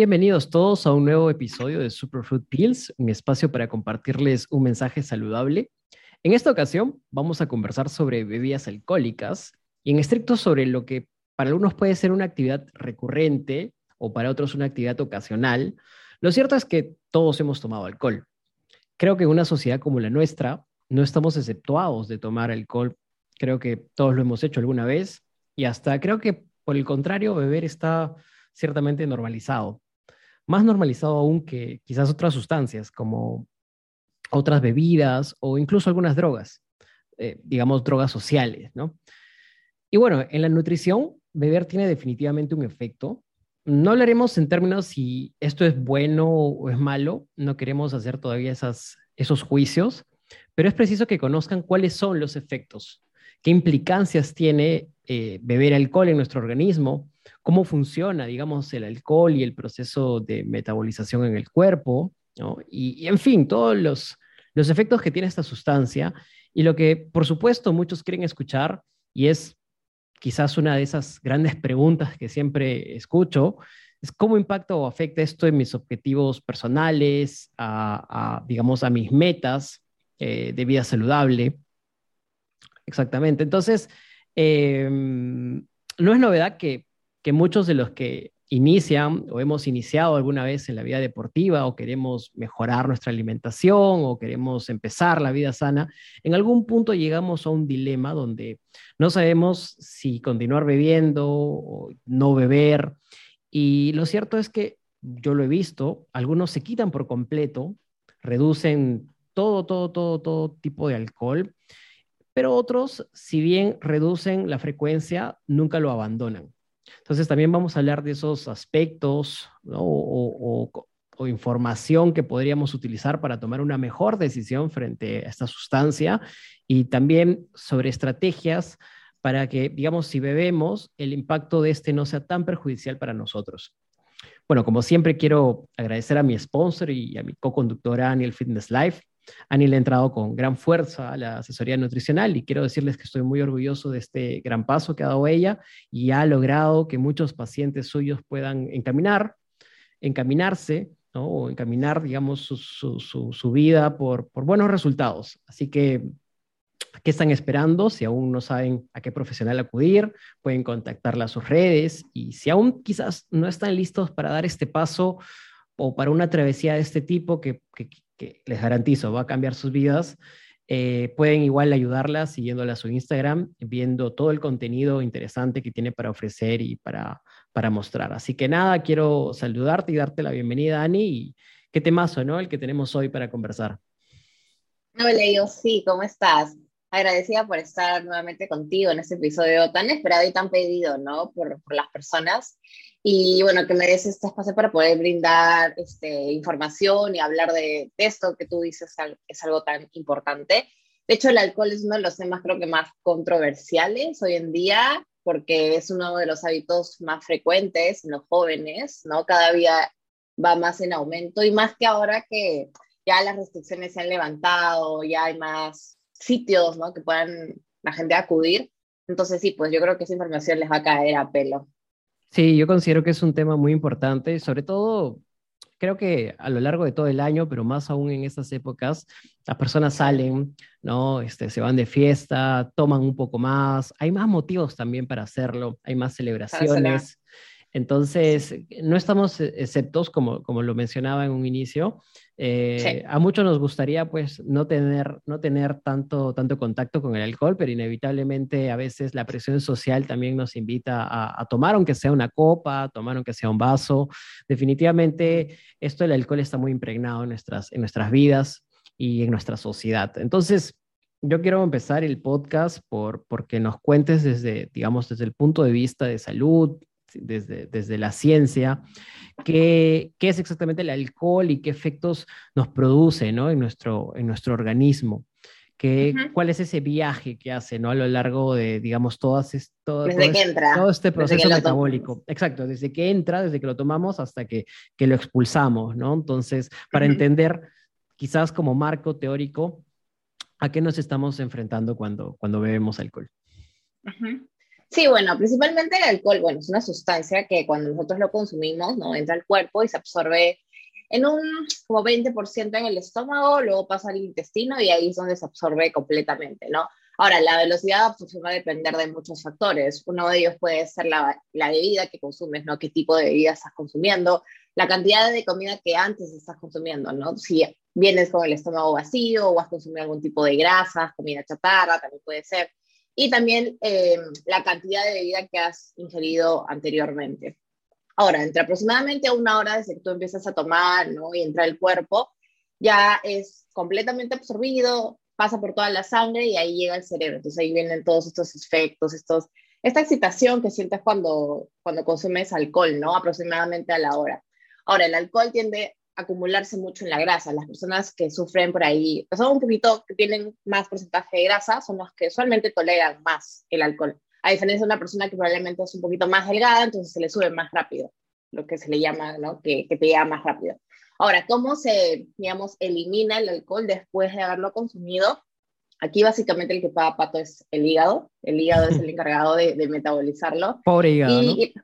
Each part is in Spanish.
bienvenidos todos a un nuevo episodio de Superfood Pills, un espacio para compartirles un mensaje saludable. En esta ocasión vamos a conversar sobre bebidas alcohólicas y en estricto sobre lo que para algunos puede ser una actividad recurrente o para otros una actividad ocasional. Lo cierto es que todos hemos tomado alcohol. Creo que en una sociedad como la nuestra no estamos exceptuados de tomar alcohol. Creo que todos lo hemos hecho alguna vez y hasta creo que por el contrario beber está ciertamente normalizado. Más normalizado aún que quizás otras sustancias como otras bebidas o incluso algunas drogas, eh, digamos drogas sociales, ¿no? Y bueno, en la nutrición, beber tiene definitivamente un efecto. No hablaremos en términos si esto es bueno o es malo, no queremos hacer todavía esas, esos juicios, pero es preciso que conozcan cuáles son los efectos, qué implicancias tiene eh, beber alcohol en nuestro organismo, cómo funciona, digamos, el alcohol y el proceso de metabolización en el cuerpo, y, en fin, todos los, los efectos que tiene esta sustancia y lo que, por supuesto, muchos quieren escuchar, y es quizás una de esas grandes preguntas que siempre escucho, es cómo impacta o afecta esto en mis objetivos personales, a, digamos, a mis metas eh, de vida saludable. Exactamente. Entonces, em, no es novedad que que muchos de los que inician o hemos iniciado alguna vez en la vida deportiva o queremos mejorar nuestra alimentación o queremos empezar la vida sana, en algún punto llegamos a un dilema donde no sabemos si continuar bebiendo o no beber. Y lo cierto es que yo lo he visto, algunos se quitan por completo, reducen todo, todo, todo, todo tipo de alcohol, pero otros, si bien reducen la frecuencia, nunca lo abandonan. Entonces también vamos a hablar de esos aspectos o, información que podríamos utilizar para tomar una mejor decisión frente a esta sustancia y también sobre estrategias para que, digamos, si bebemos, el impacto de este no sea tan perjudicial para nosotros. Bueno, como siempre quiero agradecer a mi sponsor y a mi co-conductora Aniel Fitness Life han entrado con gran fuerza a la asesoría nutricional y quiero decirles que estoy muy orgulloso de este gran paso que ha dado ella y ha logrado que muchos pacientes suyos puedan encaminar, encaminarse o encaminar, digamos, su, vida por, buenos resultados. Así que, ¿qué están esperando? Si aún no saben a qué profesional acudir, pueden contactarla a sus redes y si aún quizás no están listos para dar este paso o para una travesía de este tipo que, que, que les garantizo va a cambiar sus vidas, eh, pueden igual ayudarla siguiéndola a su Instagram, viendo todo el contenido interesante que tiene para ofrecer y para, para mostrar. Así que nada, quiero saludarte y darte la bienvenida, Ani, y qué temazo, ¿no? El que tenemos hoy para conversar. Hola, yo sí, ¿cómo estás? Agradecida por estar nuevamente contigo en este episodio tan esperado y tan pedido, ¿no? Por, por las personas y bueno, que me des este espacio para poder brindar este, información y hablar de, esto que tú dices es algo tan importante. De hecho, el alcohol es uno de los temas creo que más controversiales hoy en día porque es uno de los hábitos más frecuentes en los jóvenes, ¿no? Cada día va más en aumento y más que ahora que ya las restricciones se han levantado, ya hay más sitios, ¿no? Que puedan la gente acudir. Entonces sí, pues yo creo que esa información les va a caer a pelo. Sí, yo considero que es un tema muy importante, sobre todo creo que a lo largo de todo el año, pero más aún en estas épocas, las personas salen, ¿no? Este, se van de fiesta, toman un poco más, hay más motivos también para hacerlo, hay más celebraciones. Entonces, no estamos exceptos, como, como lo mencionaba en un inicio. Eh, a muchos nos gustaría, pues, no tener, no tener tanto, tanto contacto con el alcohol, pero inevitablemente a veces la presión social también nos invita a, tomar, aunque sea una copa, tomar aunque sea un vaso. Definitivamente, esto del alcohol está muy impregnado en nuestras, en nuestras vidas y en nuestra sociedad. Entonces, yo quiero empezar el podcast por porque nos cuentes desde, digamos, desde el punto de vista de salud, desde, desde la ciencia, qué, qué, es exactamente el alcohol y qué efectos nos produce ¿no? en, nuestro, en nuestro organismo. Que, ¿Cuál es ese viaje que hace ¿no? a lo largo de, digamos, todas todo, desde que entra, todo este proceso metabólico? Exacto, desde que entra, desde que lo tomamos hasta que, que lo expulsamos, ¿no? Entonces, para entender, quizás como marco teórico, ¿a qué nos estamos enfrentando cuando, cuando bebemos alcohol? Sí, bueno, principalmente el alcohol, bueno, es una sustancia que cuando nosotros lo consumimos, ¿no? Entra al cuerpo y se absorbe en un como 20% en el estómago, luego pasa al intestino y ahí es donde se absorbe completamente, ¿no? Ahora, la velocidad de absorción va a depender de muchos factores. Uno de ellos puede ser la, la bebida que consumes, ¿no? ¿Qué tipo de bebida estás consumiendo? La cantidad de comida que antes estás consumiendo, ¿no? Si vienes con el estómago vacío o has consumido algún tipo de grasas, comida chatarra, también puede ser y también eh, la cantidad de bebida que has ingerido anteriormente. Ahora, entre aproximadamente una hora desde que tú empiezas a tomar ¿no? y entra el cuerpo, ya es completamente absorbido, pasa por toda la sangre y ahí llega al cerebro. Entonces ahí vienen todos estos efectos, estos, esta excitación que sientes cuando, cuando consumes alcohol, ¿no? Aproximadamente a la hora. Ahora, el alcohol tiende acumularse mucho en la grasa. Las personas que sufren por ahí, que son un poquito, que tienen más porcentaje de grasa, son los que usualmente toleran más el alcohol. A diferencia de una persona que probablemente es un poquito más delgada, entonces se le sube más rápido, lo que se le llama, ¿no? Que, que te llega más rápido. Ahora, ¿cómo se, digamos, elimina el alcohol después de haberlo consumido? Aquí básicamente el que paga pato es el hígado. El hígado es el encargado de, de metabolizarlo. Pobre hígado. Y, ¿no?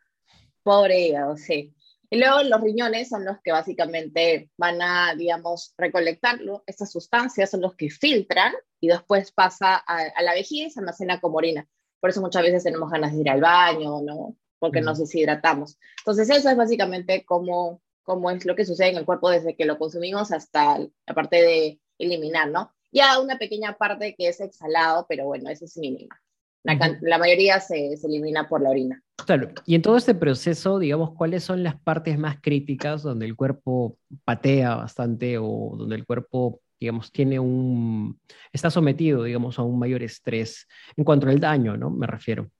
Pobre hígado, sí. Y luego los riñones son los que básicamente van a, digamos, recolectarlo. Estas sustancias son los que filtran y después pasa a, la vejiga y se almacena como orina. Por eso muchas veces tenemos ganas de ir al baño, ¿no? Porque nos deshidratamos. Entonces eso es básicamente cómo, cómo es lo que sucede en el cuerpo desde que lo consumimos hasta la parte de eliminar, ¿no? Ya una pequeña parte que es exhalado, pero bueno, eso es mínima. La, la mayoría se, se elimina por la orina. Claro, y en todo este proceso, digamos, ¿cuáles son las partes más críticas donde el cuerpo patea bastante o donde el cuerpo, digamos, tiene un, está sometido, digamos, a un mayor estrés en cuanto al daño, ¿no? Me refiero.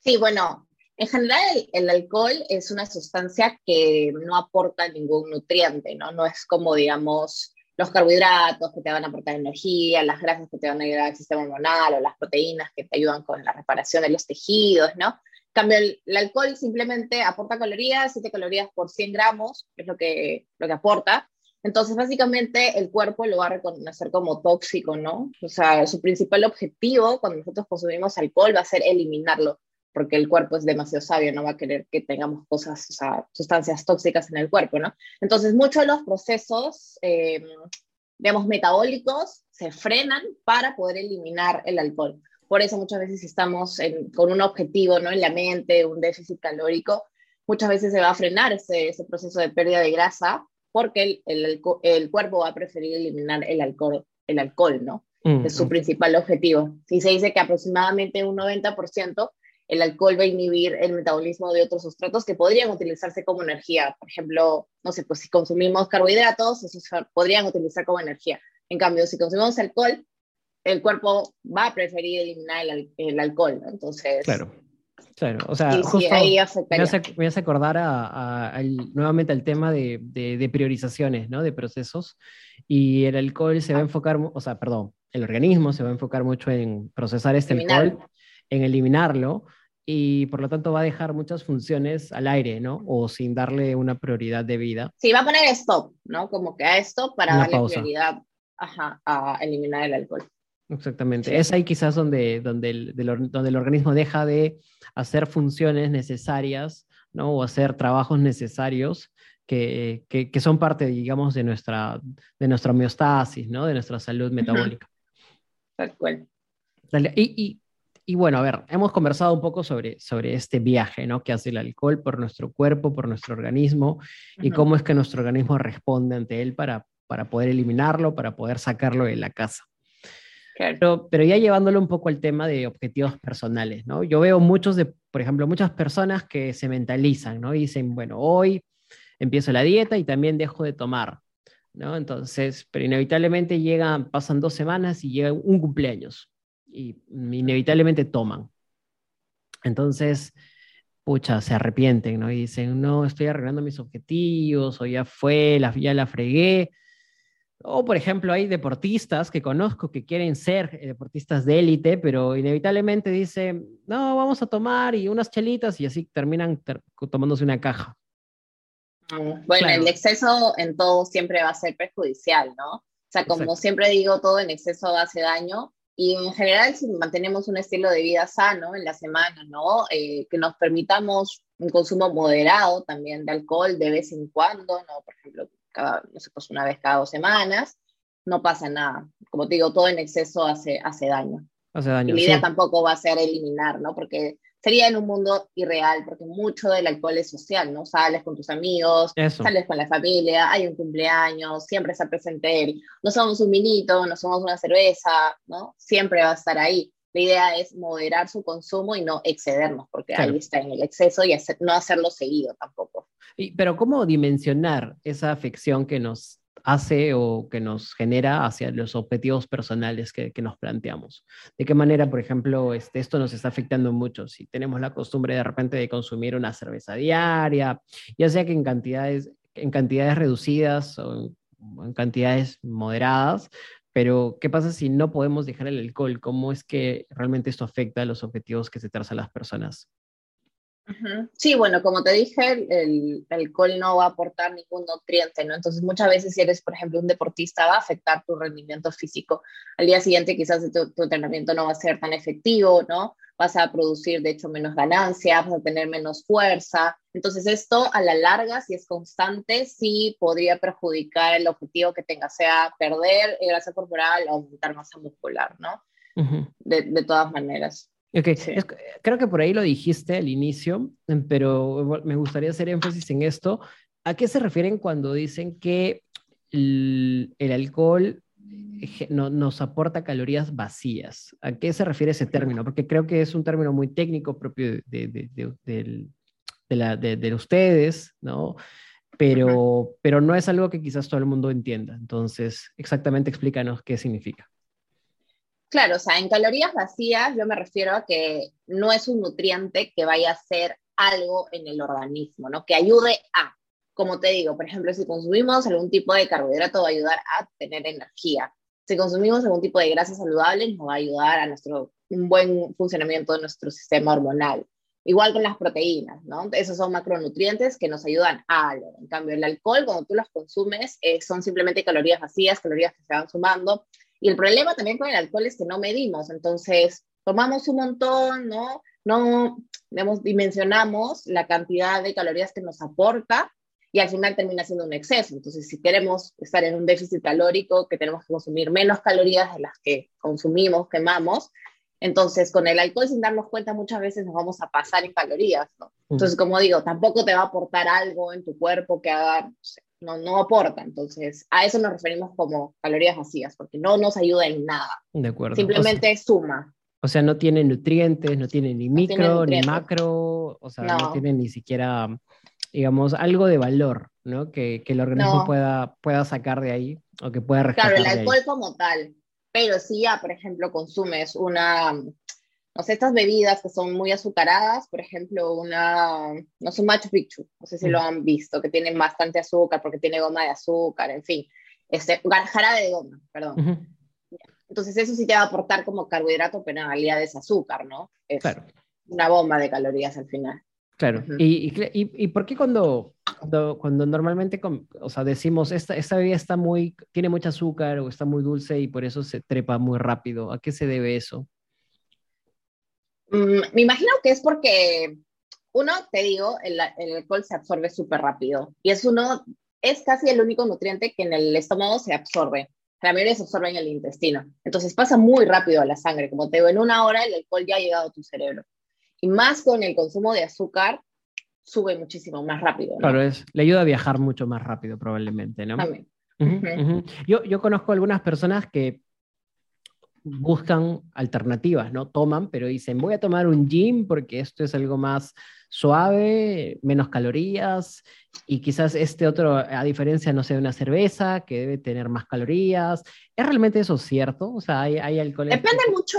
Sí, bueno, en general el, el, alcohol es una sustancia que no aporta ningún nutriente, ¿no? No es como, digamos, los carbohidratos que te van a aportar energía, las grasas que te van a ayudar al sistema hormonal o las proteínas que te ayudan con la reparación de los tejidos, ¿no? cambio, el, alcohol simplemente aporta calorías, 7 calorías por 100 gramos, es lo que, lo que aporta. Entonces, básicamente, el cuerpo lo va a reconocer como tóxico, ¿no? O sea, su principal objetivo cuando nosotros consumimos alcohol va a ser eliminarlo, porque el cuerpo es demasiado sabio, no va a querer que tengamos cosas, o sea, sustancias tóxicas en el cuerpo, ¿no? Entonces, muchos de los procesos, eh, digamos, metabólicos se frenan para poder eliminar el alcohol. Por eso muchas veces estamos con un objetivo ¿no? en la mente, un déficit calórico, muchas veces se va a frenar ese, ese proceso de pérdida de grasa porque el, el, el, cuerpo va a preferir eliminar el alcohol, el alcohol ¿no? Mm, es su mm. principal objetivo. Si se dice que aproximadamente un 90% el alcohol va a inhibir el metabolismo de otros sustratos que podrían utilizarse como energía. Por ejemplo, no sé, pues si consumimos carbohidratos, esos podrían utilizar como energía. En cambio, si consumimos alcohol, el cuerpo va a preferir eliminar el, alcohol, Entonces... Claro. Claro, o sea, justo me, hace, acordar a, nuevamente al tema de, de, priorizaciones, ¿no? De procesos. Y el alcohol se va a enfocar, o sea, perdón, el organismo se va a enfocar mucho en procesar este alcohol, en eliminarlo, y por lo tanto va a dejar muchas funciones al aire, ¿no? O sin darle una prioridad de vida. Sí, va a poner stop, ¿no? Como que a stop para darle prioridad a eliminar el alcohol. Exactamente. Es ahí quizás donde, donde, el, donde el organismo deja de hacer funciones necesarias, ¿no? O hacer trabajos necesarios que, que, que son parte, digamos, de nuestra, de nuestra homeostasis, ¿no? De nuestra salud metabólica. Tal cual. Y, y, y, bueno, a ver, hemos conversado un poco sobre, sobre este viaje, ¿no? Que hace el alcohol por nuestro cuerpo, por nuestro organismo, y cómo es que nuestro organismo responde ante él para, para poder eliminarlo, para poder sacarlo de la casa. Pero, pero ya llevándolo un poco al tema de objetivos personales, ¿no? Yo veo muchos de, por ejemplo, muchas personas que se mentalizan, ¿no? Y dicen, bueno, hoy empiezo la dieta y también dejo de tomar, ¿no? Entonces, pero inevitablemente llegan, pasan dos semanas y llega un cumpleaños y inevitablemente toman. Entonces, pucha, se arrepienten, ¿no? Y dicen, no, estoy arreglando mis objetivos, o ya fue, la, ya la fregué, o, por ejemplo, hay deportistas que conozco que quieren ser eh, deportistas de élite, pero inevitablemente dicen, no, vamos a tomar y unas chelitas y así terminan tomándose una caja. Bueno, el exceso en todo siempre va a ser perjudicial, ¿no? O sea, como siempre digo, todo en exceso hace daño y en general, si mantenemos un estilo de vida sano en la semana, ¿no? Eh, que nos permitamos un consumo moderado también de alcohol de vez en cuando, ¿no? Por ejemplo, cada, no sé, pues una vez cada dos semanas, no pasa nada. Como te digo, todo en exceso hace, hace daño. Hace daño. Y la idea tampoco va a ser eliminar, ¿no? Porque sería en un mundo irreal, porque mucho del alcohol es social, ¿no? Sales con tus amigos, sales con la familia, hay un cumpleaños, siempre está presente él. No somos un vinito, no somos una cerveza, ¿no? Siempre va a estar ahí. La idea es moderar su consumo y no excedernos, porque ahí está en el exceso y no hacerlo seguido tampoco. Y, pero ¿cómo dimensionar esa afección que nos hace o que nos genera hacia los objetivos personales que, nos planteamos. ¿De qué manera, por ejemplo, este, esto nos está afectando mucho? Si tenemos la costumbre de repente de consumir una cerveza diaria, ya sea que en cantidades, en cantidades reducidas o en cantidades moderadas, pero ¿qué pasa si no podemos dejar el alcohol? ¿Cómo es que realmente esto afecta a los objetivos que se trazan las personas? Sí, bueno, como te dije, el, alcohol no va a aportar ningún nutriente, ¿no? Entonces, muchas veces si eres, por ejemplo, un deportista, va a afectar tu rendimiento físico. Al día siguiente quizás tu, tu entrenamiento no va a ser tan efectivo, ¿no? Vas a producir, de hecho, menos ganancias, vas a tener menos fuerza. Entonces, esto a la larga, si es constante, sí podría perjudicar el objetivo que tenga, sea perder grasa corporal o aumentar masa muscular, ¿no? de, de todas maneras. Ok, creo que por ahí lo dijiste al inicio, pero me gustaría hacer énfasis en esto. ¿A qué se refieren cuando dicen que el, alcohol no, nos aporta calorías vacías? ¿A qué se refiere ese término? Porque creo que es un término muy técnico propio de, de, de, ustedes, ¿no? Pero, pero no es algo que quizás todo el mundo entienda. Entonces, exactamente explícanos qué significa. Claro, o sea, en calorías vacías yo me refiero a que no es un nutriente que vaya a hacer algo en el organismo, ¿no? Que ayude a, como te digo, por ejemplo, si consumimos algún tipo de carbohidrato va a ayudar a tener energía. Si consumimos algún tipo de grasa saludable nos va a ayudar a nuestro un buen funcionamiento de nuestro sistema hormonal. Igual con las proteínas, ¿no? Esos son macronutrientes que nos ayudan a algo. En cambio, el alcohol, cuando tú los consumes, eh, son simplemente calorías vacías, calorías que se van sumando y el problema también con el alcohol es que no medimos, entonces tomamos un montón, ¿no? No, dimensionamos la cantidad de calorías que nos aporta y al final termina siendo un exceso. Entonces, si queremos estar en un déficit calórico, que tenemos que consumir menos calorías de las que consumimos, quemamos, entonces con el alcohol sin darnos cuenta muchas veces nos vamos a pasar en calorías, ¿no? Entonces, como digo, tampoco te va a aportar algo en tu cuerpo que haga, no, no aporta. Entonces, a eso nos referimos como calorías vacías, porque no nos ayuda en nada. De acuerdo. Simplemente suma. O sea, no tiene nutrientes, no tiene ni micro, ni macro, o sea, no. tiene ni siquiera, digamos, algo de valor, ¿no? Que, que el organismo pueda, pueda sacar de ahí o que pueda rescatar. Claro, el alcohol como tal. Pero si ya, por ejemplo, consumes una, no sé, estas bebidas que son muy azucaradas, por ejemplo, una, no sé, Machu Picchu, no sé si lo han visto, que tienen bastante azúcar porque tiene goma de azúcar, en fin, este, jarabe de goma, perdón. Entonces eso sí te va a aportar como carbohidrato, pero en realidad es azúcar, ¿no? Es claro. una bomba de calorías al final. Claro, y, y, y, por qué cuando, cuando, normalmente, o sea, decimos, esta, esta bebida está muy, tiene mucho azúcar o está muy dulce y por eso se trepa muy rápido? ¿A qué se debe eso? Mm, me imagino que es porque, uno, te digo, el, alcohol se absorbe súper rápido y es uno, es casi el único nutriente que en el estómago se absorbe. La mayoría se absorbe en el intestino. Entonces pasa muy rápido a la sangre. Como te digo, en una hora el alcohol ya ha llegado a tu cerebro. Y más con el consumo de azúcar, sube muchísimo más rápido. Claro, es, le ayuda a viajar mucho más rápido probablemente, ¿no? Yo, yo conozco algunas personas que buscan alternativas, ¿no? Toman, pero dicen, voy a tomar un gin porque esto es algo más suave, menos calorías, y quizás este otro, a diferencia, no sé, de una cerveza, que debe tener más calorías. ¿Es realmente eso cierto? O sea, hay, hay alcohol. Depende mucho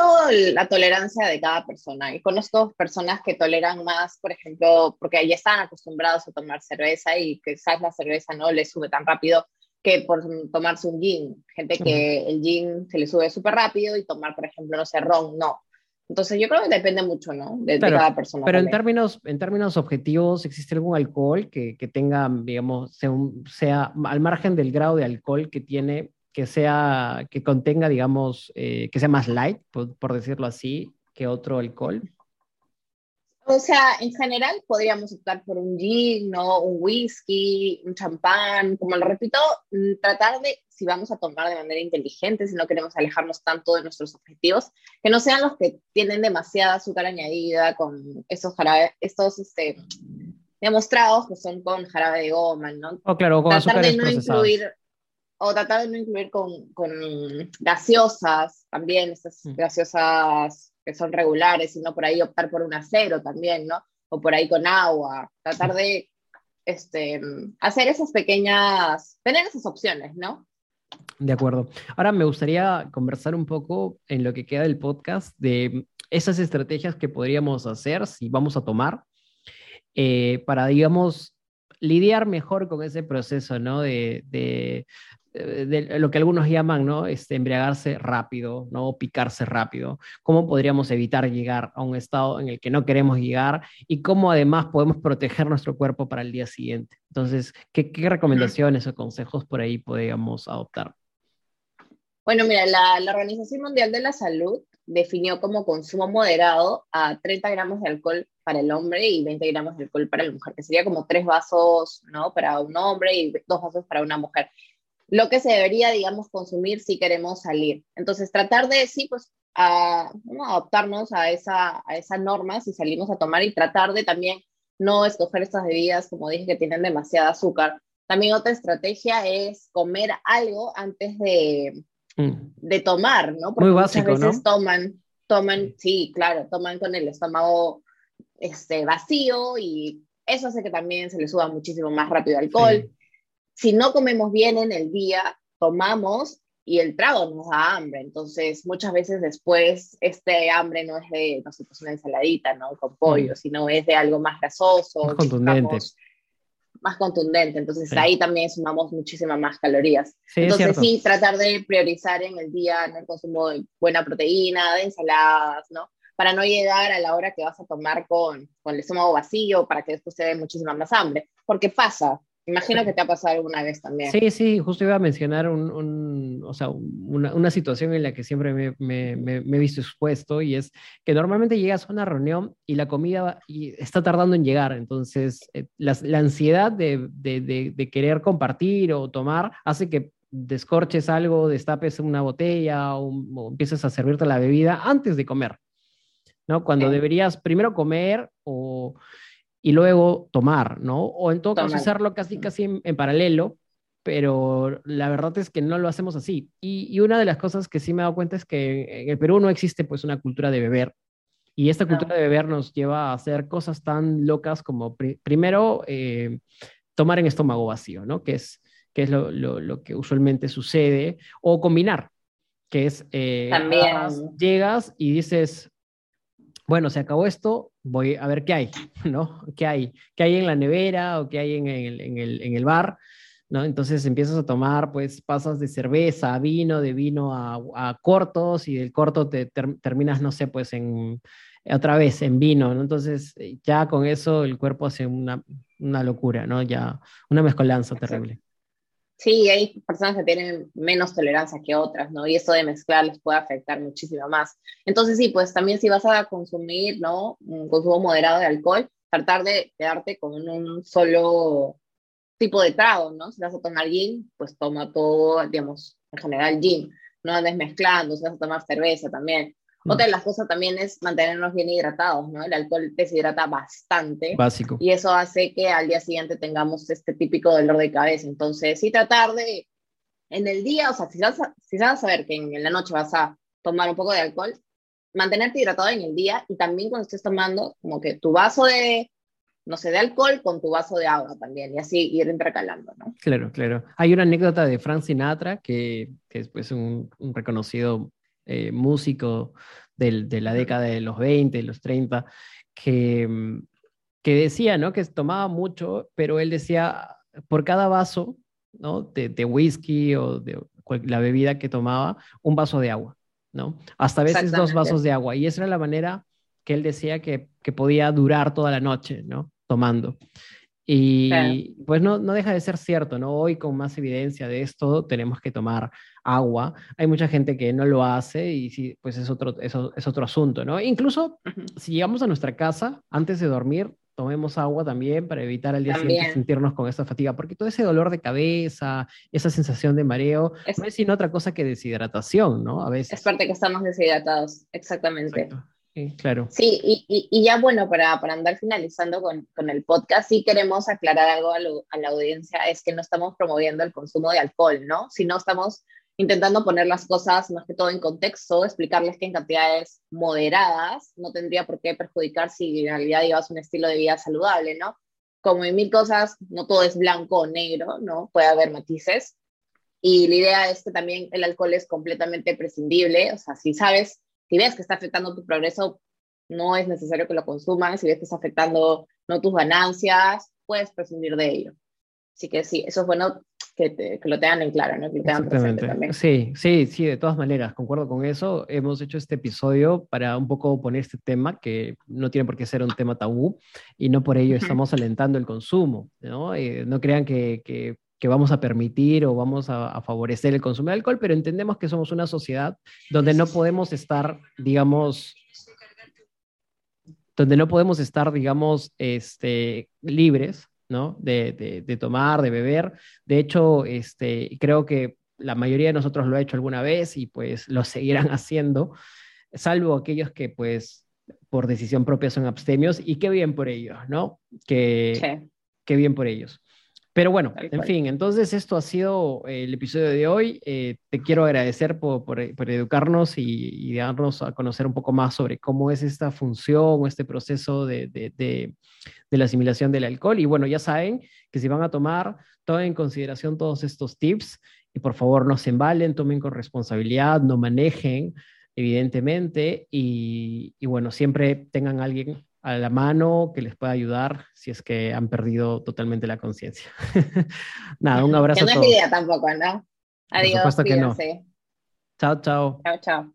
la tolerancia de cada persona. Y conozco personas que toleran más, por ejemplo, porque ya están acostumbrados a tomar cerveza y quizás la cerveza no les sube tan rápido que por tomarse un gin. Gente que el gin se le sube súper rápido y tomar, por ejemplo, no sé, ron, no. Entonces yo creo que depende mucho, ¿no? De, cada persona. Pero en términos, en términos objetivos, ¿existe algún alcohol que, que tenga, digamos, sea, sea, al margen del grado de alcohol que tiene, que sea, que contenga, digamos, eh, que sea más light, por, decirlo así, que otro alcohol? O sea, en general podríamos optar por un gin, ¿no? Un whisky, un champán, como lo repito, mm, tratar de, si vamos a tomar de manera inteligente, si no queremos alejarnos tanto de nuestros objetivos, que no sean los que tienen demasiada azúcar añadida con esos jarabes, estos, este, demostrados que son con jarabe de goma, ¿no? O claro, con tratar de no incluir o tratar de no incluir con, con gaseosas también, estas mm. gaseosas que son regulares, sino por ahí optar por un acero también, ¿no? O por ahí con agua, tratar de este, hacer esas pequeñas, tener esas opciones, ¿no? De acuerdo. Ahora me gustaría conversar un poco en lo que queda del podcast de esas estrategias que podríamos hacer si vamos a tomar eh, para, digamos, lidiar mejor con ese proceso, ¿no? De, de, de, lo que algunos llaman, ¿no? Este, embriagarse rápido, ¿no? O picarse rápido. ¿Cómo podríamos evitar llegar a un estado en el que no queremos llegar? Y cómo además podemos proteger nuestro cuerpo para el día siguiente. Entonces, ¿qué, qué recomendaciones o consejos por ahí podríamos adoptar? Bueno, mira, la, la Organización Mundial de la Salud definió como consumo moderado a 30 gramos de alcohol para el hombre y 20 gramos de alcohol para la mujer, que sería como tres vasos, ¿no? Para un hombre y dos vasos para una mujer. Lo que se debería, digamos, consumir si queremos salir. Entonces, tratar de, sí, pues, a, adaptarnos a esa, a esa norma si salimos a tomar y tratar de también no escoger estas bebidas, como dije, que tienen demasiada azúcar. También otra estrategia es comer algo antes de, Mm. de tomar, ¿no? Porque Muy básico, muchas veces toman, toman, sí, claro, toman con el estómago este, vacío y eso hace que también se le suba muchísimo más rápido alcohol. Si no comemos bien en el día, tomamos y el trago nos da hambre. Entonces, muchas veces después, este hambre no es de, no sé, pues una ensaladita, ¿no? Con pollo, mm. sino es de algo más grasoso. Más contundente más contundente. Entonces ahí también sumamos muchísimas más calorías. Entonces sí, tratar de priorizar en el día el consumo de buena proteína, de ensaladas, ¿no? Para no llegar a la hora que vas a tomar con, con el estómago vacío, para que después te dé muchísima más hambre. Porque pasa, Imagino que te ha pasado alguna vez también. Sí, sí, justo iba a mencionar un, o sea, una, una, situación en la que siempre me, me, me, he visto expuesto y es que normalmente llegas a una reunión y la comida y está tardando en llegar, entonces eh, la, la, ansiedad de, de, de, querer compartir o tomar hace que descorches algo, destapes una botella o, empieces a servirte la bebida antes de comer, ¿no? Cuando deberías primero comer o y luego tomar, ¿no? O en todo caso hacerlo casi, casi en, paralelo, pero la verdad es que no lo hacemos así. Y, una de las cosas que sí me he dado cuenta es que en el Perú no existe pues una cultura de beber. Y esta cultura de beber nos lleva a hacer cosas tan locas como primero eh, tomar en estómago vacío, ¿no? Que es, que es lo, lo, que usualmente sucede. O combinar, que es... Eh, También. Llegas y dices, bueno, se acabó esto, voy a ver qué hay, ¿no? ¿Qué hay? ¿Qué hay en la nevera o qué hay en el, en el, en el bar? ¿no? Entonces empiezas a tomar, pues pasas de cerveza a vino, de vino a, a cortos y del corto te terminas, no sé, pues en otra vez en vino, ¿no? Entonces eh, ya con eso el cuerpo hace una, una locura, ¿no? Ya una mezcolanza terrible. Sí, hay personas que tienen menos tolerancia que otras, ¿no? Y eso de mezclar les puede afectar muchísimo más. Entonces, sí, pues también si vas a consumir, ¿no? Un consumo moderado de alcohol, tratar de quedarte con un solo tipo de trago, ¿no? Si vas a tomar gin, pues toma todo, digamos, en general gin. No andes mezclando, si vas a tomar cerveza también. Otra de las cosas también es mantenernos bien hidratados, ¿no? El alcohol deshidrata bastante. Básico. Y eso hace que al día siguiente tengamos este típico dolor de cabeza. Entonces, sí tratar de, en el día, o sea, si vas a, si vas a saber que en, la noche vas a tomar un poco de alcohol, mantenerte hidratado en el día y también cuando estés tomando, como que tu vaso de, no sé, de alcohol con tu vaso de agua también, y así ir intercalando, ¿no? Claro, claro. Hay una anécdota de Frank Sinatra, que, que es pues un, un reconocido eh, músico de la década de los 20, los 30, que, mm, que decía, ¿no? Que tomaba mucho, pero él decía, por cada vaso, ¿no? De, de whisky o de la bebida que tomaba, un vaso de agua, ¿no? Hasta a veces dos vasos de agua. Y esa era la manera que él decía que, que podía durar toda la noche, ¿no? Tomando. Y pues no, no deja de ser cierto, ¿no? Hoy con más evidencia de esto tenemos que tomar agua. Hay mucha gente que no lo hace y sí, pues es otro, eso es otro asunto, ¿no? Incluso si llegamos a nuestra casa antes de dormir, tomemos agua también para evitar al día siguiente sentirnos con esa fatiga, porque todo ese dolor de cabeza, esa sensación de mareo, no es sino otra cosa que deshidratación, ¿no? A veces. Es parte que estamos deshidratados, exactamente. Claro. Sí, y, y, ya bueno, para, para andar finalizando con, con, el podcast, sí queremos aclarar algo a, a, la audiencia, es que no estamos promoviendo el consumo de alcohol, ¿no? Sino estamos intentando poner las cosas más que todo en contexto, explicarles que en cantidades moderadas no tendría por qué perjudicar si en realidad llevas un estilo de vida saludable, ¿no? Como en mil cosas, no todo es blanco o negro, ¿no? Puede haber matices. Y la idea es que también el alcohol es completamente prescindible, o sea, si sabes, si ves que está afectando tu progreso, no es necesario que lo consumas, si ves que está afectando no tus ganancias, puedes prescindir de ello. Así que sí, eso es bueno que, lo tengan en claro, ¿no? Que lo tengan presente también. Sí, sí, sí, de todas maneras, concuerdo con eso. Hemos hecho este episodio para un poco poner este tema, que no tiene por qué ser un tema tabú, y no por ello estamos alentando el consumo, ¿no? Eh, no crean que, que, que, vamos a permitir o vamos a, a, favorecer el consumo de alcohol, pero entendemos que somos una sociedad donde no podemos estar, digamos, donde no podemos estar, digamos, este, libres ¿no? De, de, tomar, de beber. De hecho, este, creo que la mayoría de nosotros lo ha hecho alguna vez y pues lo seguirán haciendo, salvo aquellos que pues por decisión propia son abstemios y qué bien por ellos, ¿no? Que, Qué bien por ellos. Pero bueno, en fin, entonces esto ha sido el episodio de hoy. Eh, te quiero agradecer por, por, educarnos y, darnos a conocer un poco más sobre cómo es esta función o este proceso de, de, de, la asimilación del alcohol. Y bueno, ya saben que si van a tomar, tomen en consideración todos estos tips y por favor no se embalen, tomen con responsabilidad, no manejen, evidentemente, y, y bueno, siempre tengan a alguien a la mano que les pueda ayudar si es que han perdido totalmente la conciencia. Nada, un abrazo. Que no es idea tampoco, ¿no? Adiós. Por supuesto que no. Chao, chao. Chao, chao.